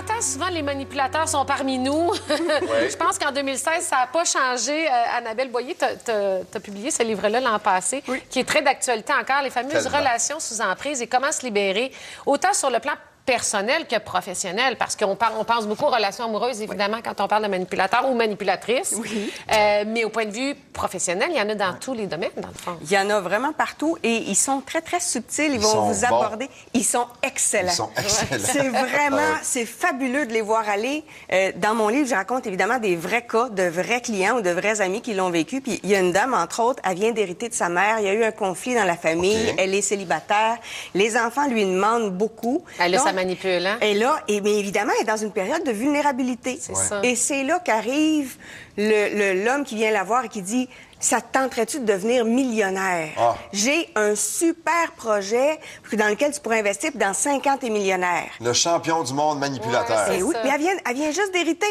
entend souvent les manipulateurs sont parmi nous. Je pense qu'en 2016, ça n'a pas changé. Euh, Annabelle Boyer, tu as, publié ce livre-là l'an passé, qui est très d'actualité encore, les fameuses relations sous emprise et comment se libérer, autant sur le plan personnel que professionnel, parce qu'on on pense beaucoup aux relations amoureuses, évidemment, quand on parle de manipulateur ou manipulatrice. Oui. Euh, mais au point de vue professionnel, il y en a dans tous les domaines, dans le fond. Il y en a vraiment partout et ils sont très, très subtils. Ils, vont vous aborder. Ils sont excellents. Ils sont excellents. C'est vraiment, c'est fabuleux de les voir aller. Euh, dans mon livre, je raconte évidemment des vrais cas de vrais clients ou de vrais amis qui l'ont vécu. Puis il y a une dame, entre autres, elle vient d'hériter de sa mère. Il y a eu un conflit dans la famille. Elle est célibataire. Les enfants lui demandent beaucoup. Elle a manipule, hein? Et là, et bien évidemment, elle est dans une période de vulnérabilité. C'est ça. Et c'est là qu'arrive l'homme qui vient la voir et qui dit ça te tenterait-tu de devenir millionnaire? Ah. J'ai un super projet dans lequel tu pourrais investir, puis dans 50 et millionnaire. Le champion du monde manipulateur. Et oui, mais elle vient, elle vient juste d'hériter.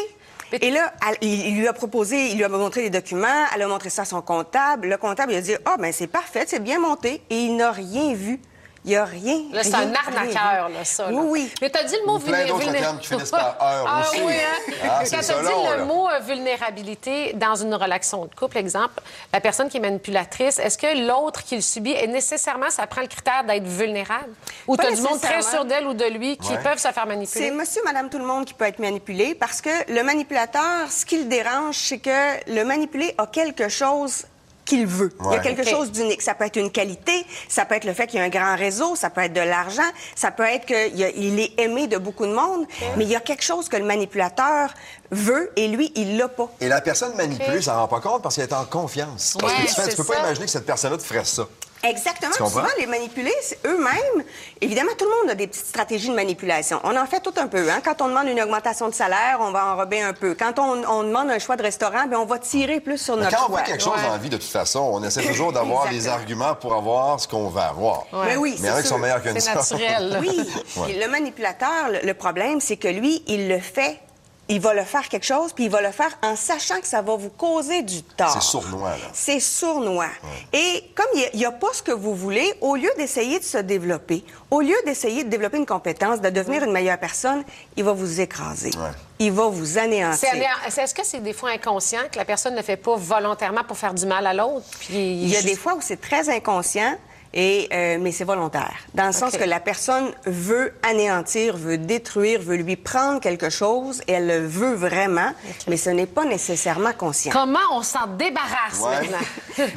Et là, elle- il lui a proposé, il lui a montré les documents, elle a montré ça à son comptable. Le comptable, il a dit Ah, ben c'est parfait, c'est bien monté. Et il n'a rien vu. Il n'y a rien. Là, c'est un arnaqueur, là, ça. Oui, là. oui. Mais tu as dit le mot Ou plein d'autres vulné- termes qui finissent par heure ah, aussi. Oui, hein? Ah, c'est Quand tu ça as dit long, le là. mot euh, vulnérabilité dans une relation de couple, exemple, la personne qui est manipulatrice, est-ce que l'autre qui le subit, est nécessairement, ça prend le critère d'être vulnérable? Ou tu as du monde très sûr d'elle ou de lui qui Ouais. peuvent se faire C'est manipuler? monsieur, madame, tout le monde qui peut être manipulé parce que le manipulateur, ce qui le dérange, c'est que le manipulé a quelque chose qu'il veut. Il y a quelque chose d'unique. Ça peut être une qualité, ça peut être le fait qu'il y a un grand réseau, ça peut être de l'argent, ça peut être qu'il est aimé de beaucoup de monde, mais il y a quelque chose que le manipulateur veut et lui, il l'a pas. Et la personne manipulée, ça rend pas compte parce qu'elle est en confiance. Parce Ouais, que tu, fais, tu peux pas imaginer que cette personne-là te ferait ça. Exactement. Souvent, les manipulés, c'est eux-mêmes, évidemment, tout le monde a des petites stratégies de manipulation. On en fait tout un peu. Hein? Quand on demande une augmentation de salaire, on va enrober un peu. Quand on, on demande un choix de restaurant, bien, on va tirer plus sur Mais notre quand on veut quelque chose Ouais. dans la vie, de toute façon, on essaie toujours d'avoir des Exactement. arguments pour avoir ce qu'on veut avoir. Ouais. Mais oui, Mais il y en a c'est qui sont sûr. meilleurs que nous. C'est naturel. Oui. Le manipulateur, le, le problème, c'est que lui, il le fait, il va le faire quelque chose, puis il va le faire en sachant que ça va vous causer du tort. C'est sournois, là. C'est sournois. Et comme il n'y a, pas ce que vous voulez, au lieu d'essayer de se développer, au lieu d'essayer de développer une compétence, de devenir une meilleure personne, il va vous écraser. Ouais. Il va vous anéantir. C'est anéant- c'est- Est-ce que c'est des fois inconscient que la personne ne fait pas volontairement pour faire du mal à l'autre? Puis Il y a des fois où c'est très inconscient. Et, euh, mais c'est volontaire. Dans le sens que la personne veut anéantir, veut détruire, veut lui prendre quelque chose, et elle le veut vraiment, mais ce n'est pas nécessairement conscient. Comment on s'en débarrasse Ouais. maintenant?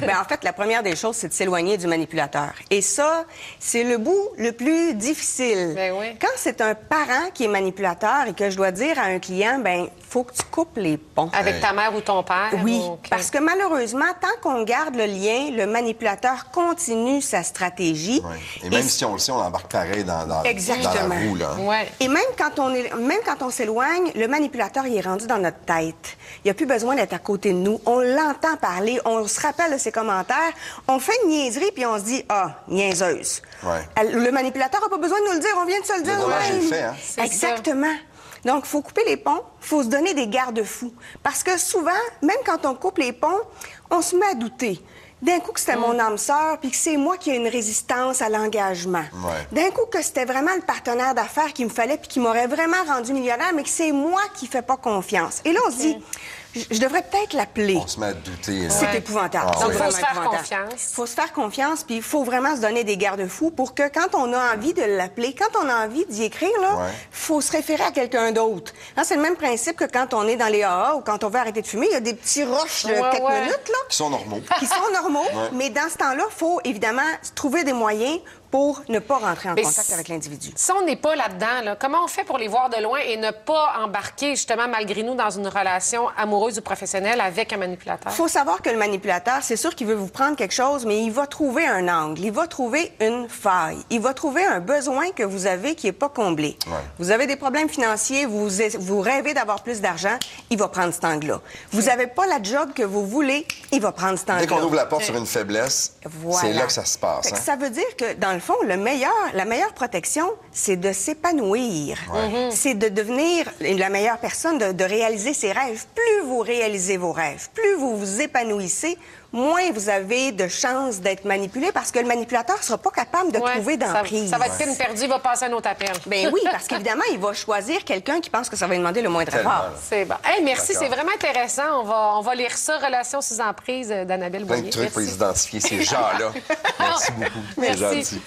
Ben, en fait, la première des choses, c'est de s'éloigner du manipulateur. Et ça, c'est le bout le plus difficile. Ben oui. Quand c'est un parent qui est manipulateur et que je dois dire à un client, ben, faut que tu coupes les ponts. Avec ta mère ou ton père? Oui, parce que malheureusement, tant qu'on garde le lien, le manipulateur continue sa stratégie. Ouais. Et même Et- si on le sait, on embarque pareil dans, dans, Exactement. dans la roue. Là. Ouais. Et même quand on est, même quand on s'éloigne, le manipulateur il est rendu dans notre tête. Il n'y a plus besoin d'être à côté de nous. On l'entend parler, on se rappelle de ses commentaires, on fait une niaiserie puis on se dit ah niaiseuse. Ouais. Elle- Le manipulateur n'a pas besoin de nous le dire, on vient de se le dire. dommage, le fait, hein? Exactement. Donc, il faut couper les ponts, il faut se donner des garde-fous. Parce que souvent, même quand on coupe les ponts, on se met à douter. D'un coup que c'était mon âme sœur, puis que c'est moi qui ai une résistance à l'engagement. Ouais. D'un coup que c'était vraiment le partenaire d'affaires qu'il me fallait, puis qui m'aurait vraiment rendu millionnaire, mais que c'est moi qui fais pas confiance. Et là, on se dit, je je devrais peut-être l'appeler. On se met à douter. là. C'est Ouais. épouvantable. Ah oui. Donc, faut se faire confiance. faut se faire confiance, puis il faut vraiment se donner des garde-fous pour que quand on a envie de l'appeler, quand on a envie d'y écrire, là, Ouais. faut se référer à quelqu'un d'autre. Hein, C'est le même principe que quand on est dans les AA ou quand on veut arrêter de fumer, il y a des petits roches de Ouais, quelques ouais. minutes, là Qui sont normaux. qui sont normaux, mais dans ce temps-là, il faut évidemment trouver des moyens pour ne pas rentrer en Mais contact si- avec l'individu. Si on n'est pas là-dedans, là, comment on fait pour les voir de loin et ne pas embarquer, justement, malgré nous, dans une relation amoureuse ou professionnelle avec un manipulateur? Il faut savoir que le manipulateur, c'est sûr qu'il veut vous prendre quelque chose, mais il va trouver un angle, il va trouver une faille, il va trouver un besoin que vous avez qui n'est pas comblé. Ouais. Vous avez des problèmes financiers, vous, vous rêvez d'avoir plus d'argent, il va prendre cet angle-là. Vous n'avez pas la job que vous voulez, il va prendre cet Dès angle-là. qu'on ouvre la porte sur une faiblesse, Voilà. c'est là que ça se passe. Hein. Ça veut dire que, dans le fond, le meilleur, la meilleure protection, c'est de s'épanouir. Ouais. C'est de devenir la meilleure personne, de, de réaliser ses rêves. Plus vous réalisez vos rêves, plus vous vous épanouissez, moins vous avez de chances d'être manipulé parce que le manipulateur sera pas capable de Ouais, trouver ça, d'emprise. ça va être peine perdue, il va passer un autre appel. Ben oui, parce qu'évidemment, il va choisir quelqu'un qui pense que ça va lui demander le moindre effort. C'est bon. Hey, merci, c'est vraiment intéressant. On va, on va lire ça, Relations sous emprise euh, d'Annabelle Plein Boyer. de trucs pour identifier, ces gens-là. Merci beaucoup. C'est Merci. gentil.